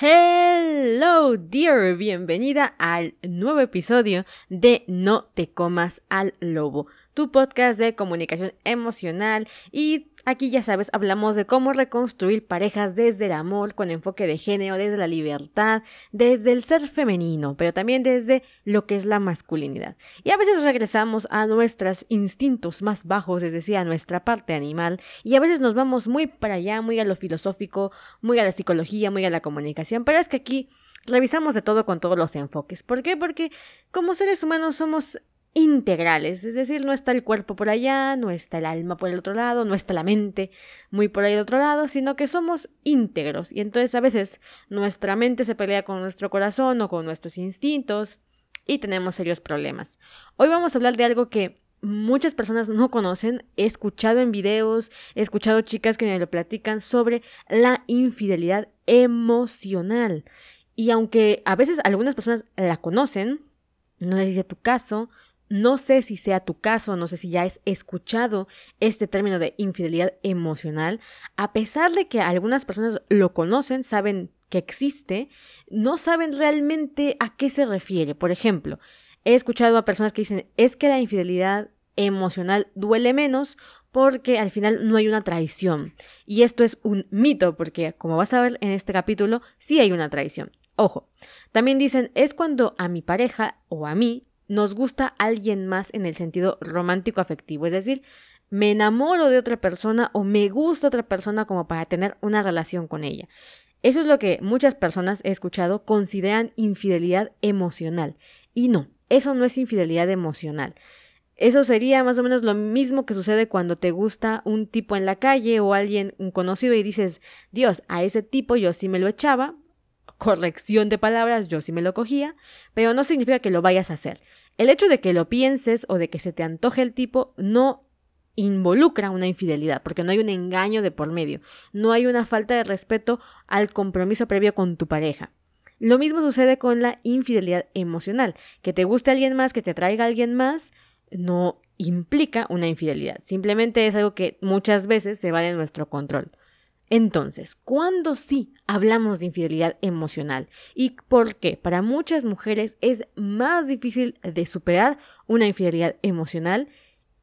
Hey! Dear, bienvenida al nuevo episodio de No te comas al lobo, tu podcast de comunicación emocional y aquí ya sabes, hablamos de cómo reconstruir parejas desde el amor con enfoque de género, desde la libertad, desde el ser femenino, pero también desde lo que es la masculinidad. Y a veces regresamos a nuestros instintos más bajos, es decir, a nuestra parte animal, y a veces nos vamos muy para allá, muy a lo filosófico, muy a la psicología, muy a la comunicación, pero es que aquí revisamos de todo con todos los enfoques. ¿Por qué? Porque como seres humanos somos integrales, es decir, no está el cuerpo por allá, no está el alma por el otro lado, no está la mente muy por ahí del otro lado, sino que somos íntegros y entonces a veces nuestra mente se pelea con nuestro corazón o con nuestros instintos y tenemos serios problemas. Hoy vamos a hablar de algo que muchas personas no conocen, he escuchado en videos, he escuchado chicas que me lo platican sobre la infidelidad emocional. Y aunque a veces algunas personas la conocen, no sé si es tu caso, no sé si sea tu caso, no sé si ya has escuchado este término de infidelidad emocional. A pesar de que algunas personas lo conocen, saben que existe, no saben realmente a qué se refiere. Por ejemplo, he escuchado a personas que dicen, es que la infidelidad emocional duele menos porque al final no hay una traición. Y esto es un mito, porque como vas a ver en este capítulo, sí hay una traición. Ojo, también dicen, es cuando a mi pareja o a mí nos gusta alguien más en el sentido romántico afectivo, es decir, me enamoro de otra persona o me gusta otra persona como para tener una relación con ella. Eso es lo que muchas personas he escuchado consideran infidelidad emocional. Y no, eso no es infidelidad emocional. Eso sería más o menos lo mismo que sucede cuando te gusta un tipo en la calle o alguien conocido y dices, Dios, a ese tipo yo sí me lo echaba, corrección de palabras, yo sí me lo cogía, pero no significa que lo vayas a hacer. El hecho de que lo pienses o de que se te antoje el tipo no involucra una infidelidad, porque no hay un engaño de por medio, no hay una falta de respeto al compromiso previo con tu pareja. Lo mismo sucede con la infidelidad emocional, que te guste alguien más, que te atraiga alguien más, no implica una infidelidad, simplemente es algo que muchas veces se va de nuestro control. Entonces, ¿cuándo sí hablamos de infidelidad emocional? ¿Y por qué? Para muchas mujeres es más difícil de superar una infidelidad emocional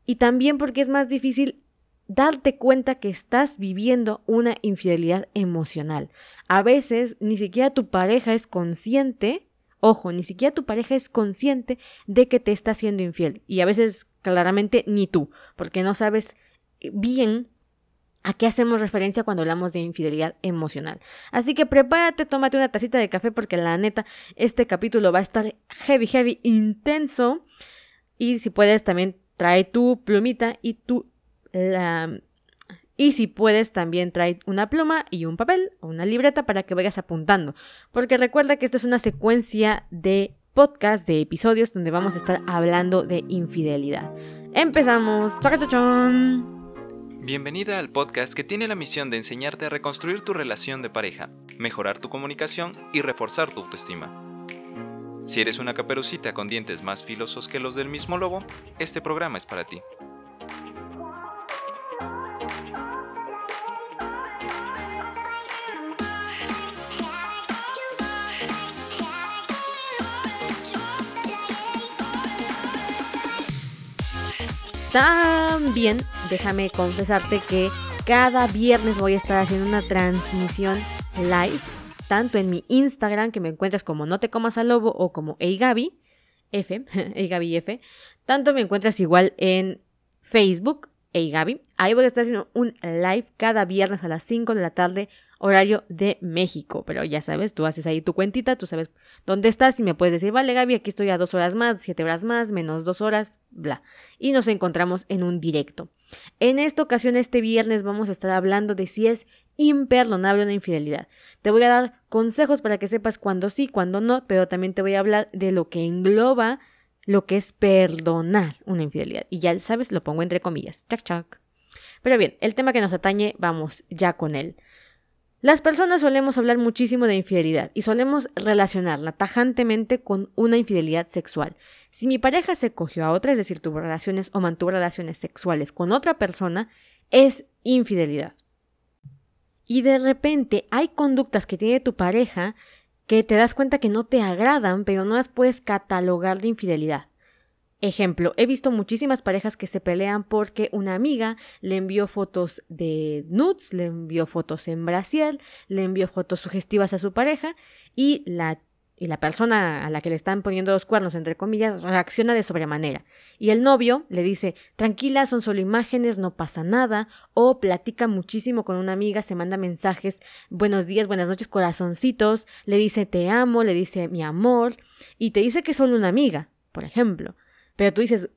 y también porque es más difícil darte cuenta que estás viviendo una infidelidad emocional. A veces ni siquiera tu pareja es consciente, ojo, ni siquiera tu pareja es consciente de que te está haciendo infiel. Y a veces claramente ni tú, porque no sabes bien a qué hacemos referencia cuando hablamos de infidelidad emocional. Así que prepárate, tómate una tacita de café porque la neta, este capítulo va a estar heavy, heavy, intenso. Y si puedes, también trae tu plumita y tu... La, y si puedes, también trae una pluma y un papel o una libreta para que vayas apuntando. Porque recuerda que esto es una secuencia de podcast, de episodios donde vamos a estar hablando de infidelidad. Empezamos. Bienvenida al podcast que tiene la misión de enseñarte a reconstruir tu relación de pareja, mejorar tu comunicación y reforzar tu autoestima. Si eres una caperucita con dientes más filosos que los del mismo lobo, este programa es para ti. También déjame confesarte que cada viernes voy a estar haciendo una transmisión live, tanto en mi Instagram, que me encuentras como No Te Comas al Lobo o como Eigabi, F, Eigabi F, tanto me encuentras igual en Facebook, Eigabi. Ahí voy a estar haciendo un live cada viernes a las 5 de la tarde horario de México. Pero ya sabes, tú haces ahí tu cuentita, tú sabes dónde estás y me puedes decir, vale Gaby, aquí estoy a dos horas más, siete horas más, menos dos horas, bla. Y nos encontramos en un directo. En esta ocasión, este viernes, vamos a estar hablando de si es imperdonable una infidelidad. Te voy a dar consejos para que sepas cuándo sí, cuándo no, pero también te voy a hablar de lo que engloba lo que es perdonar una infidelidad. Y ya sabes, lo pongo entre comillas. Chac, chac. Pero bien, el tema que nos atañe, vamos ya con él. Las personas solemos hablar muchísimo de infidelidad y solemos relacionarla tajantemente con una infidelidad sexual. Si mi pareja se cogió a otra, es decir, tuvo relaciones o mantuvo relaciones sexuales con otra persona, es infidelidad. y de repente hay conductas que tiene tu pareja que te das cuenta que no te agradan, pero no las puedes catalogar de infidelidad. Ejemplo, he visto muchísimas parejas que se pelean porque una amiga le envió fotos de nudes, le envió fotos en Brasil, le envió fotos sugestivas a su pareja y la y la persona a la que le están poniendo los cuernos, entre comillas, reacciona de sobremanera. Y el novio le dice, tranquila, son solo imágenes, no pasa nada, o platica muchísimo con una amiga, se manda mensajes, buenos días, buenas noches, corazoncitos, le dice te amo, le dice mi amor, y te dice que es solo una amiga, por ejemplo. Pero tú dices,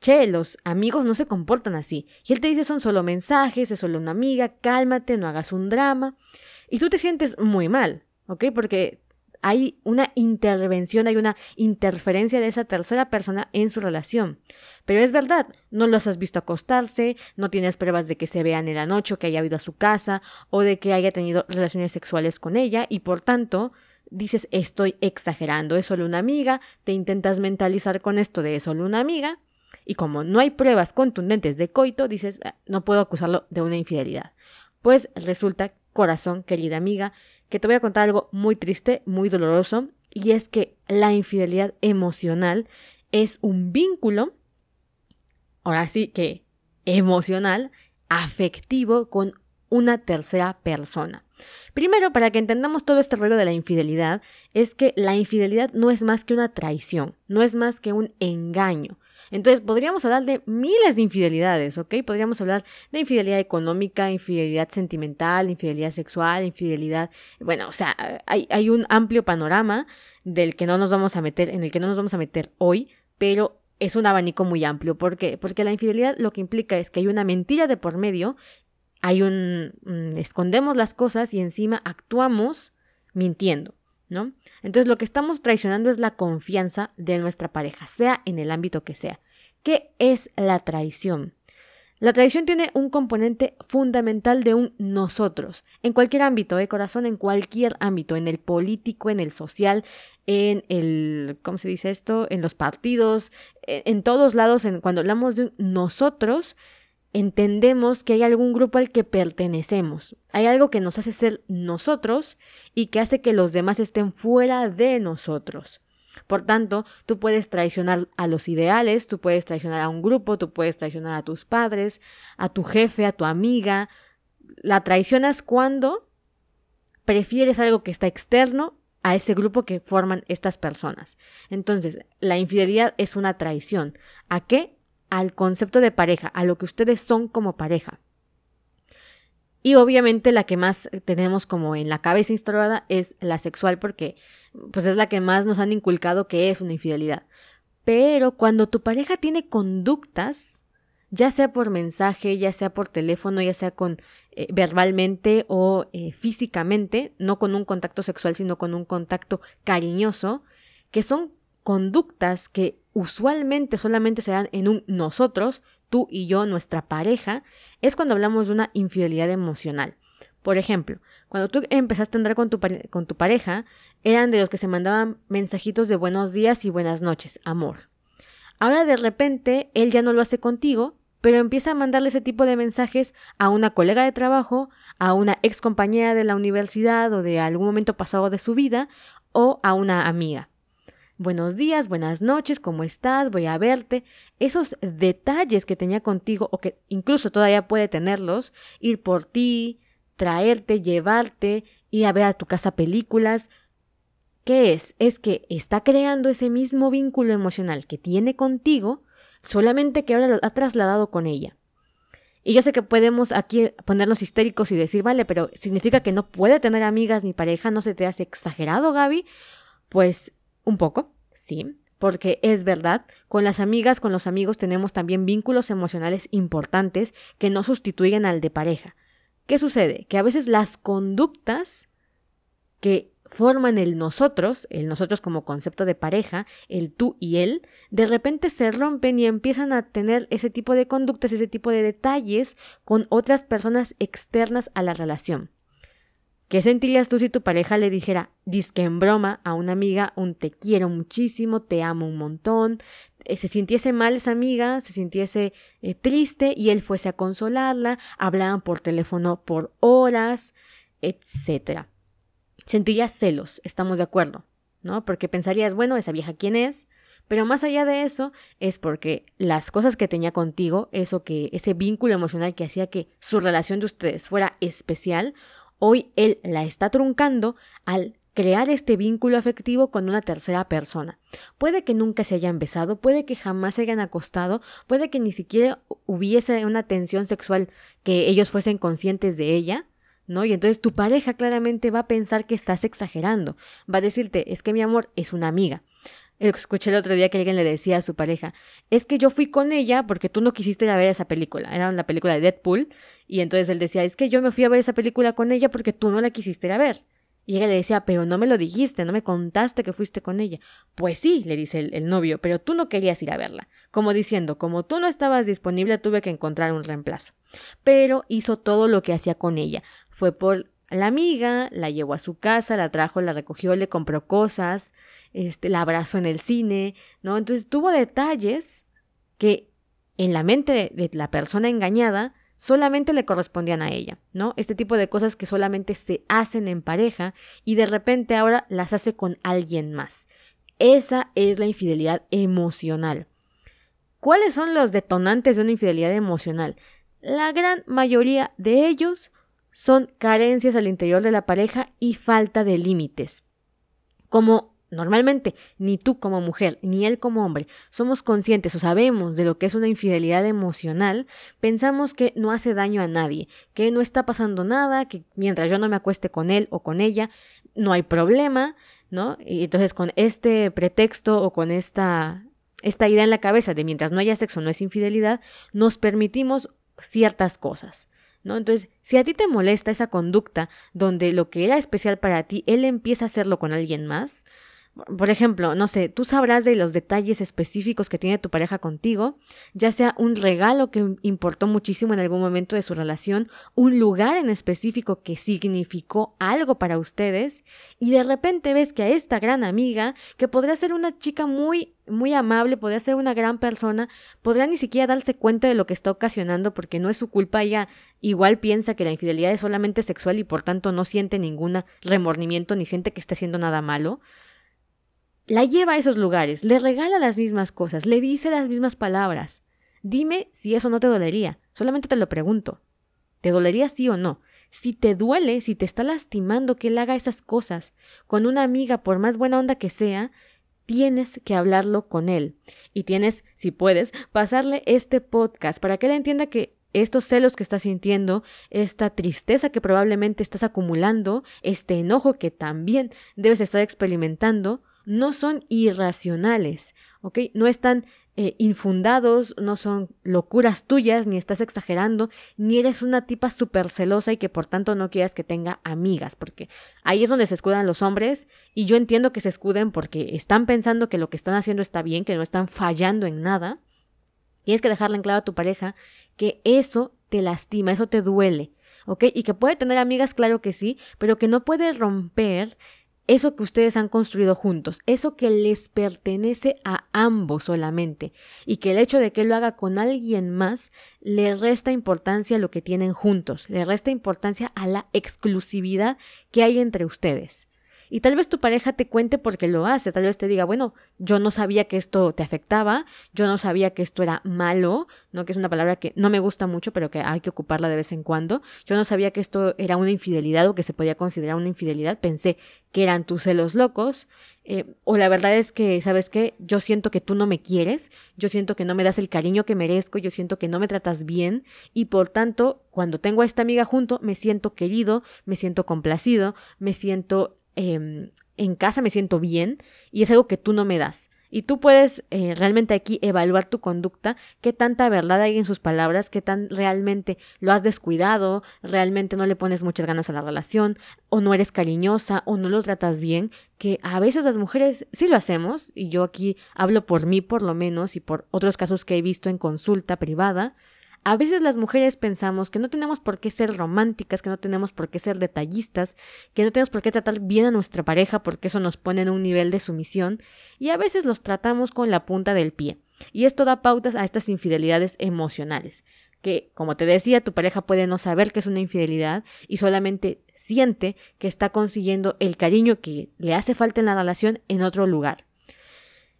che, los amigos no se comportan así. Y él te dice son solo mensajes, es solo una amiga, cálmate, no hagas un drama. Y tú te sientes muy mal, ¿ok? Porque hay una intervención, hay una interferencia de esa tercera persona en su relación. Pero es verdad, no los has visto acostarse, no tienes pruebas de que se vean en la noche o que haya ido a su casa o de que haya tenido relaciones sexuales con ella y por tanto dices estoy exagerando, es solo una amiga, te intentas mentalizar con esto de es solo una amiga y como no hay pruebas contundentes de coito, dices ah, no puedo acusarlo de una infidelidad. Pues resulta, corazón, querida amiga, que te voy a contar algo muy triste, muy doloroso, y es que la infidelidad emocional es un vínculo, ahora sí que emocional, afectivo con una tercera persona. Primero, para que entendamos todo este rollo de la infidelidad, es que la infidelidad no es más que una traición, no es más que un engaño. Entonces, podríamos hablar de miles de infidelidades, ¿ok? Podríamos hablar de infidelidad económica, infidelidad sentimental, infidelidad sexual, infidelidad, bueno, o sea, hay, hay un amplio panorama del que no nos vamos a meter, en el que no nos vamos a meter hoy, pero es un abanico muy amplio. ¿Por qué? Porque la infidelidad lo que implica es que hay una mentira de por medio, hay un... Mm, escondemos las cosas y encima actuamos mintiendo. ¿no? Entonces lo que estamos traicionando es la confianza de nuestra pareja, sea en el ámbito que sea. ¿Qué es la traición? La traición tiene un componente fundamental de un nosotros, en cualquier ámbito, de ¿eh, corazón, en cualquier ámbito, en el político, en el social, en el, ¿cómo se dice esto? En los partidos, en, en todos lados, en, cuando hablamos de un nosotros, entendemos que hay algún grupo al que pertenecemos. Hay algo que nos hace ser nosotros y que hace que los demás estén fuera de nosotros. Por tanto, tú puedes traicionar a los ideales, tú puedes traicionar a un grupo, tú puedes traicionar a tus padres, a tu jefe, a tu amiga. La traicionas cuando prefieres algo que está externo a ese grupo que forman estas personas. Entonces, la infidelidad es una traición. ¿A qué? Al concepto de pareja, a lo que ustedes son como pareja. Y obviamente la que más tenemos como en la cabeza instalada es la sexual porque pues es la que más nos han inculcado que es una infidelidad. Pero cuando tu pareja tiene conductas, ya sea por mensaje, ya sea por teléfono, ya sea con eh, verbalmente o eh, físicamente, no con un contacto sexual, sino con un contacto cariñoso, que son conductas que usualmente solamente se dan en un nosotros, tú y yo, nuestra pareja, es cuando hablamos de una infidelidad emocional. Por ejemplo, cuando tú empezaste a andar con tu, con tu pareja, eran de los que se mandaban mensajitos de buenos días y buenas noches, amor. Ahora de repente él ya no lo hace contigo, pero empieza a mandarle ese tipo de mensajes a una colega de trabajo, a una ex compañera de la universidad o de algún momento pasado de su vida, o a una amiga buenos días, buenas noches, ¿cómo estás? Voy a verte. Esos detalles que tenía contigo o que incluso todavía puede tenerlos, ir por ti, traerte, llevarte, ir a ver a tu casa películas. ¿Qué es? Es que está creando ese mismo vínculo emocional que tiene contigo, solamente que ahora lo ha trasladado con ella. Y yo sé que podemos aquí ponernos histéricos y decir, vale, pero significa que no puede tener amigas ni pareja, ¿no se te hace exagerado, Gaby? Pues un poco, sí, porque es verdad, con las amigas, con los amigos tenemos también vínculos emocionales importantes que no sustituyen al de pareja. ¿Qué sucede? Que a veces las conductas que forman el nosotros, el nosotros como concepto de pareja, el tú y él, de repente se rompen y empiezan a tener ese tipo de conductas, ese tipo de detalles con otras personas externas a la relación. ¿Qué sentirías tú si tu pareja le dijera, disque en broma, a una amiga, un te quiero muchísimo, te amo un montón, eh, se sintiese mal esa amiga, se sintiese eh, triste y él fuese a consolarla, hablaban por teléfono por horas, etc. Sentirías celos, estamos de acuerdo, ¿no? Porque pensarías, bueno, esa vieja quién es, pero más allá de eso es porque las cosas que tenía contigo, eso que ese vínculo emocional que hacía que su relación de ustedes fuera especial, hoy él la está truncando al crear este vínculo afectivo con una tercera persona. Puede que nunca se hayan besado, puede que jamás se hayan acostado, puede que ni siquiera hubiese una tensión sexual que ellos fuesen conscientes de ella, ¿no? Y entonces tu pareja claramente va a pensar que estás exagerando, va a decirte, es que mi amor es una amiga. Escuché el otro día que alguien le decía a su pareja, es que yo fui con ella porque tú no quisiste ir a ver esa película, era la película de Deadpool, y entonces él decía, es que yo me fui a ver esa película con ella porque tú no la quisiste ir a ver. Y ella le decía, pero no me lo dijiste, no me contaste que fuiste con ella. Pues sí, le dice el, novio, pero tú no querías ir a verla. Como diciendo, como tú no estabas disponible, tuve que encontrar un reemplazo. Pero hizo todo lo que hacía con ella. Fue por la amiga, la llevó a su casa, la trajo, la recogió, le compró cosas, este, la abrazó en el cine, ¿no? Entonces tuvo detalles que en la mente de la persona engañada solamente le correspondían a ella, ¿no? Este tipo de cosas que solamente se hacen en pareja y de repente ahora las hace con alguien más. Esa es la infidelidad emocional. ¿Cuáles son los detonantes de una infidelidad emocional? La gran mayoría de ellos son carencias al interior de la pareja y falta de límites. Como Normalmente, ni tú como mujer, ni él como hombre, somos conscientes o sabemos de lo que es una infidelidad emocional, pensamos que no hace daño a nadie, que no está pasando nada, que mientras yo no me acueste con él o con ella, no hay problema, ¿no? Y entonces con este pretexto o con esta, idea en la cabeza de mientras no haya sexo no es infidelidad, nos permitimos ciertas cosas. ¿No? Entonces, si a ti te molesta esa conducta donde lo que era especial para ti, él empieza a hacerlo con alguien más, por ejemplo, no sé, tú sabrás de los detalles específicos que tiene tu pareja contigo, ya sea un regalo que importó muchísimo en algún momento de su relación, un lugar en específico que significó algo para ustedes, y de repente ves que a esta gran amiga, que podría ser una chica muy muy amable, podría ser una gran persona, podría ni siquiera darse cuenta de lo que está ocasionando porque no es su culpa, ella igual piensa que la infidelidad es solamente sexual y por tanto no siente ningún remordimiento ni siente que está haciendo nada malo la lleva a esos lugares, le regala las mismas cosas, le dice las mismas palabras. Dime si eso no te dolería. Solamente te lo pregunto. ¿Te dolería sí o no? Si te duele, si te está lastimando que él haga esas cosas con una amiga, por más buena onda que sea, tienes que hablarlo con él. Y tienes, si puedes, pasarle este podcast para que él entienda que estos celos que estás sintiendo, esta tristeza que probablemente estás acumulando, este enojo que también debes estar experimentando, no son irracionales, ¿ok? No están eh, infundados, no son locuras tuyas, ni estás exagerando, ni eres una tipa súper celosa y que por tanto no quieras que tenga amigas, porque ahí es donde se escudan los hombres y yo entiendo que se escuden porque están pensando que lo que están haciendo está bien, que no están fallando en nada. Tienes que dejarle en claro a tu pareja que eso te lastima, eso te duele, ¿ok? Y que puede tener amigas, claro que sí, pero que no puede romper eso que ustedes han construido juntos, eso que les pertenece a ambos solamente, y que el hecho de que lo haga con alguien más le resta importancia a lo que tienen juntos, le resta importancia a la exclusividad que hay entre ustedes. Y tal vez tu pareja te cuente porque lo hace, tal vez te diga, bueno, yo no sabía que esto te afectaba, yo no sabía que esto era malo, ¿no? Que es una palabra que no me gusta mucho, pero que hay que ocuparla de vez en cuando. Yo no sabía que esto era una infidelidad o que se podía considerar una infidelidad, pensé que eran tus celos locos. Eh, o la verdad es que, ¿sabes qué? Yo siento que tú no me quieres, yo siento que no me das el cariño que merezco, yo siento que no me tratas bien y por tanto, cuando tengo a esta amiga junto, me siento querido, me siento complacido, me siento Em, en casa me siento bien y es algo que tú no me das. Y tú puedes eh, realmente aquí evaluar tu conducta, qué tanta verdad hay en sus palabras, qué tan realmente lo has descuidado, realmente no le pones muchas ganas a la relación, o no eres cariñosa, o no lo tratas bien, que a veces las mujeres sí lo hacemos, y yo aquí hablo por mí por lo menos y por otros casos que he visto en consulta privada, a veces las mujeres pensamos que no tenemos por qué ser románticas, que no tenemos por qué ser detallistas, que no tenemos por qué tratar bien a nuestra pareja porque eso nos pone en un nivel de sumisión y a veces los tratamos con la punta del pie. Y esto da pautas a estas infidelidades emocionales. que, como te decía, tu pareja puede no saber que es una infidelidad y solamente siente que está consiguiendo el cariño que le hace falta en la relación en otro lugar.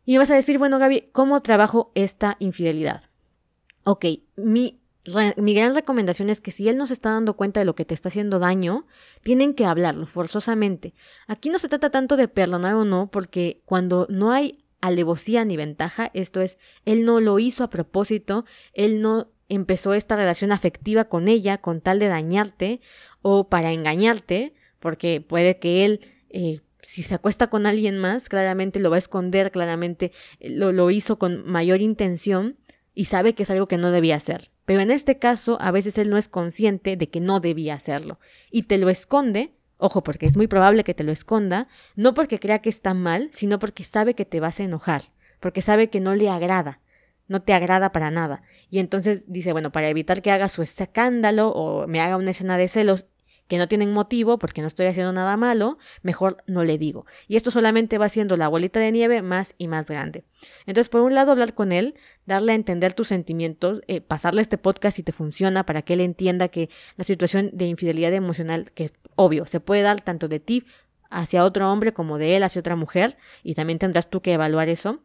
Y me vas a decir, bueno, Gaby, ¿cómo trabajo esta infidelidad? Ok, mi, mi gran recomendación es que si él no se está dando cuenta de lo que te está haciendo daño, tienen que hablarlo forzosamente. Aquí no se trata tanto de perdonar o no, porque cuando no hay alevosía ni ventaja, esto es, él no lo hizo a propósito, él no empezó esta relación afectiva con ella con tal de dañarte o para engañarte, porque puede que él, eh, si se acuesta con alguien más, claramente lo va a esconder, claramente eh, lo, lo hizo con mayor intención y sabe que es algo que no debía hacer. Pero en este caso, a veces él no es consciente de que no debía hacerlo y te lo esconde Ojo, porque es muy probable que te lo esconda, no porque crea que está mal, sino porque sabe que te vas a enojar, porque sabe que no le agrada no te agrada para nada. Y entonces dice, bueno, para evitar que haga su escándalo o me haga una escena de celos que no tienen motivo porque no estoy haciendo nada malo, mejor no le digo. Y esto solamente va haciendo la bolita de nieve más y más grande. Entonces, por un lado, hablar con él, darle a entender tus sentimientos, eh, pasarle este podcast si te funciona para que él entienda que la situación de infidelidad emocional, que obvio, se puede dar tanto de ti hacia otro hombre como de él hacia otra mujer, y también tendrás tú que evaluar eso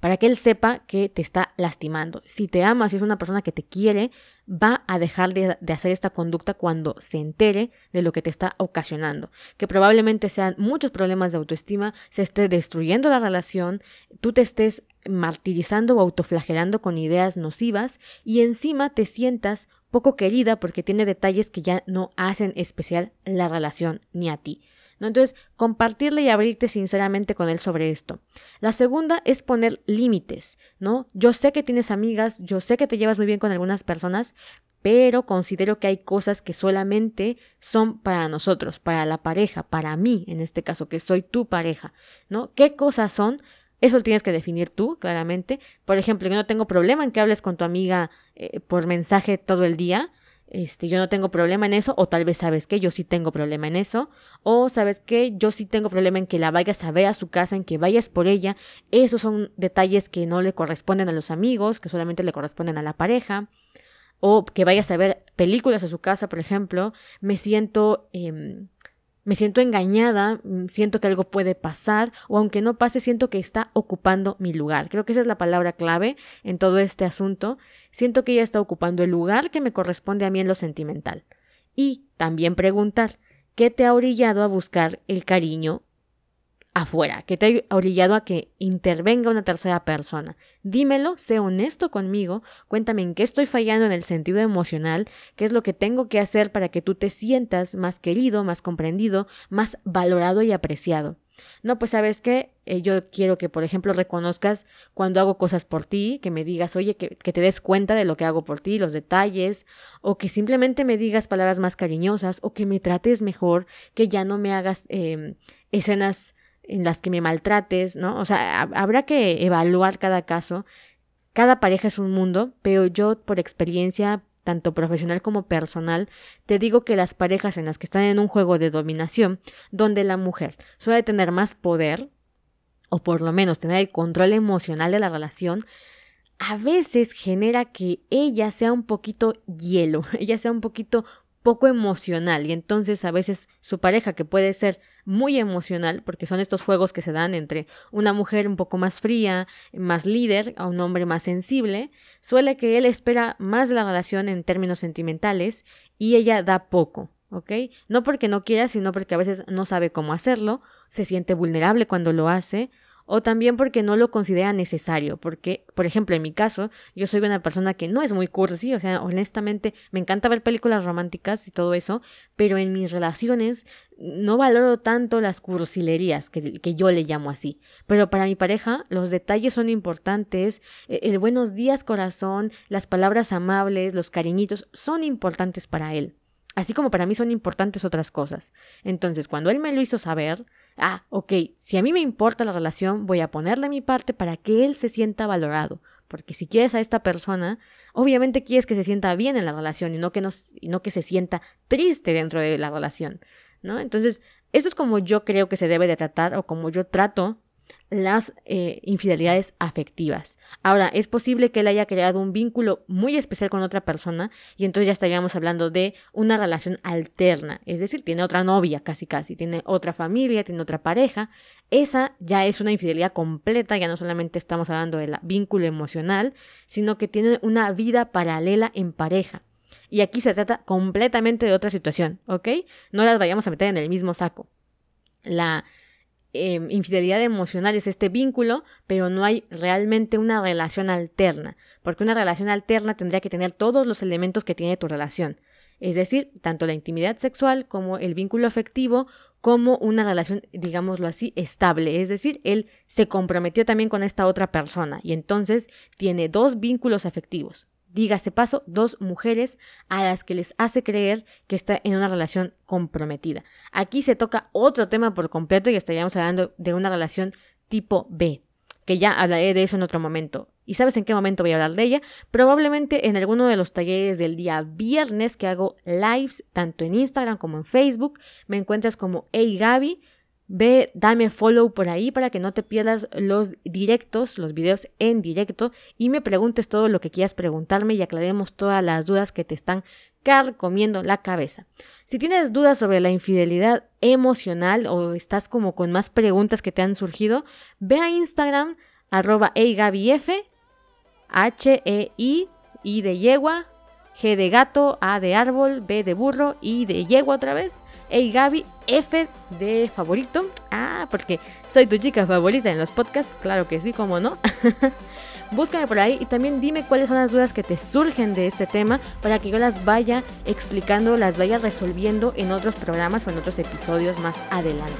para que él sepa que te está lastimando. Si te ama, si es una persona que te quiere, va a dejar de, hacer esta conducta cuando se entere de lo que te está ocasionando, que probablemente sean muchos problemas de autoestima, se esté destruyendo la relación, tú te estés martirizando o autoflagelando con ideas nocivas y encima te sientas poco querida porque tiene detalles que ya no hacen especial la relación ni a ti. Entonces, compartirle y abrirte sinceramente con él sobre esto. La segunda es poner límites, ¿no? Yo sé que tienes amigas, yo sé que te llevas muy bien con algunas personas, pero considero que hay cosas que solamente son para nosotros, para la pareja, para mí, en este caso, que soy tu pareja, ¿no? ¿Qué cosas son? Eso lo tienes que definir tú, claramente. Por ejemplo, yo no tengo problema en que hables con tu amiga eh, por mensaje todo el día, este, yo no tengo problema en eso, o tal vez sabes que yo sí tengo problema en eso, o sabes que yo sí tengo problema en que la vayas a ver a su casa, en que vayas por ella, esos son detalles que no le corresponden a los amigos, que solamente le corresponden a la pareja, o que vayas a ver películas a su casa, por ejemplo, me siento eh, me siento engañada, mm, siento que algo puede pasar o aunque no pase, siento que está ocupando mi lugar. Creo que esa es la palabra clave en todo este asunto. Siento que ella está ocupando el lugar que me corresponde a mí en lo sentimental. Y también preguntar, ¿qué te ha orillado a buscar el cariño afuera, que te ha orillado a que intervenga una tercera persona. Dímelo, sé honesto conmigo, cuéntame en qué estoy fallando en el sentido emocional, qué es lo que tengo que hacer para que tú te sientas más querido, más comprendido, más valorado y apreciado. No, pues sabes qué, eh, yo quiero que, por ejemplo, reconozcas cuando hago cosas por ti, que me digas, oye, que, te des cuenta de lo que hago por ti, los detalles, o que simplemente me digas palabras más cariñosas, o que me trates mejor, que ya no me hagas em, escenas en las que me maltrates, ¿no? O sea, habrá que evaluar cada caso. Cada pareja es un mundo, pero yo por experiencia tanto profesional como personal, te digo que las parejas en las que están en un juego de dominación, donde la mujer suele tener más poder, o por lo menos tener el control emocional de la relación, a veces genera que ella sea un poquito hielo, ella sea un poquito poco emocional y entonces a veces su pareja que puede ser muy emocional porque son estos juegos que se dan entre una mujer un poco más fría, más líder, a un hombre más sensible, suele que él espera más la relación en términos sentimentales y ella da poco, ¿ok? No porque no quiera, sino porque a veces no sabe cómo hacerlo, se siente vulnerable cuando lo hace o también porque no lo considera necesario, porque, por ejemplo, en mi caso, yo soy una persona que no es muy cursi, o sea, honestamente me encanta ver películas románticas y todo eso, pero en mis relaciones no valoro tanto las cursilerías, que, que yo le llamo así. Pero para mi pareja, los detalles son importantes, e, el buenos días corazón, las palabras amables, los cariñitos, son importantes para él. Así como para mí son importantes otras cosas. Entonces, cuando él me lo hizo saber, ah, ok, si a mí me importa la relación, voy a ponerle mi parte para que él se sienta valorado. Porque si quieres a esta persona, obviamente quieres que se sienta bien en la relación y no que, no, que se sienta triste dentro de la relación, ¿no? Entonces, eso es como yo creo que se debe de tratar o como yo trato las eh, infidelidades afectivas. Ahora, es posible que él haya creado un vínculo muy especial con otra persona y entonces ya estaríamos hablando de una relación alterna, es decir, tiene otra novia casi casi, tiene otra familia, tiene otra pareja. Esa ya es una infidelidad completa, ya no solamente estamos hablando del vínculo emocional, sino que tiene una vida paralela en pareja. Y aquí se trata completamente de otra situación, ¿ok? No las vayamos a meter en el mismo saco. La Em, infidelidad emocional es este vínculo, pero no hay realmente una relación alterna, porque una relación alterna tendría que tener todos los elementos que tiene tu relación, es decir, tanto la intimidad sexual como el vínculo afectivo, como una relación, digámoslo así, estable, es decir, él se comprometió también con esta otra persona y entonces tiene dos vínculos afectivos, dígase paso, dos mujeres a las que les hace creer que está en una relación comprometida. Aquí se toca otro tema por completo y estaríamos hablando de una relación tipo B, que ya hablaré de eso en otro momento. ¿Y sabes en qué momento voy a hablar de ella? Probablemente en alguno de los talleres del día viernes que hago lives tanto en Instagram como en Facebook. Me encuentras como Hey Gaby. Ve, dame follow por ahí para que no te pierdas los directos, los videos en directo y me preguntes todo lo que quieras preguntarme y aclaremos todas las dudas que te están carcomiendo la cabeza. Si tienes dudas sobre la infidelidad emocional o estás como con más preguntas que te han surgido, ve a Instagram arroba H E I I de yegua G de gato, A de árbol, B de burro, I de yegua otra vez, Hey Gaby, F de favorito. Ah, porque soy tu chica favorita en los podcasts, claro que sí, cómo no. Búscame por ahí y también dime cuáles son las dudas que te surgen de este tema para que yo las vaya explicando, las vaya resolviendo en otros programas o en otros episodios más adelante.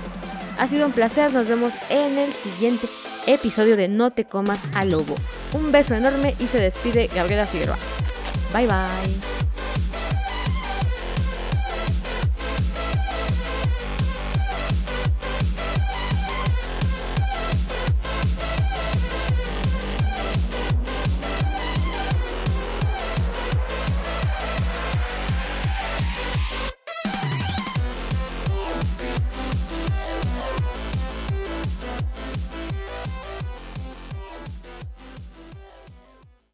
Ha sido un placer, nos vemos en el siguiente episodio de No te comas al lobo. Un beso enorme y se despide Gabriela Figueroa. Bye bye.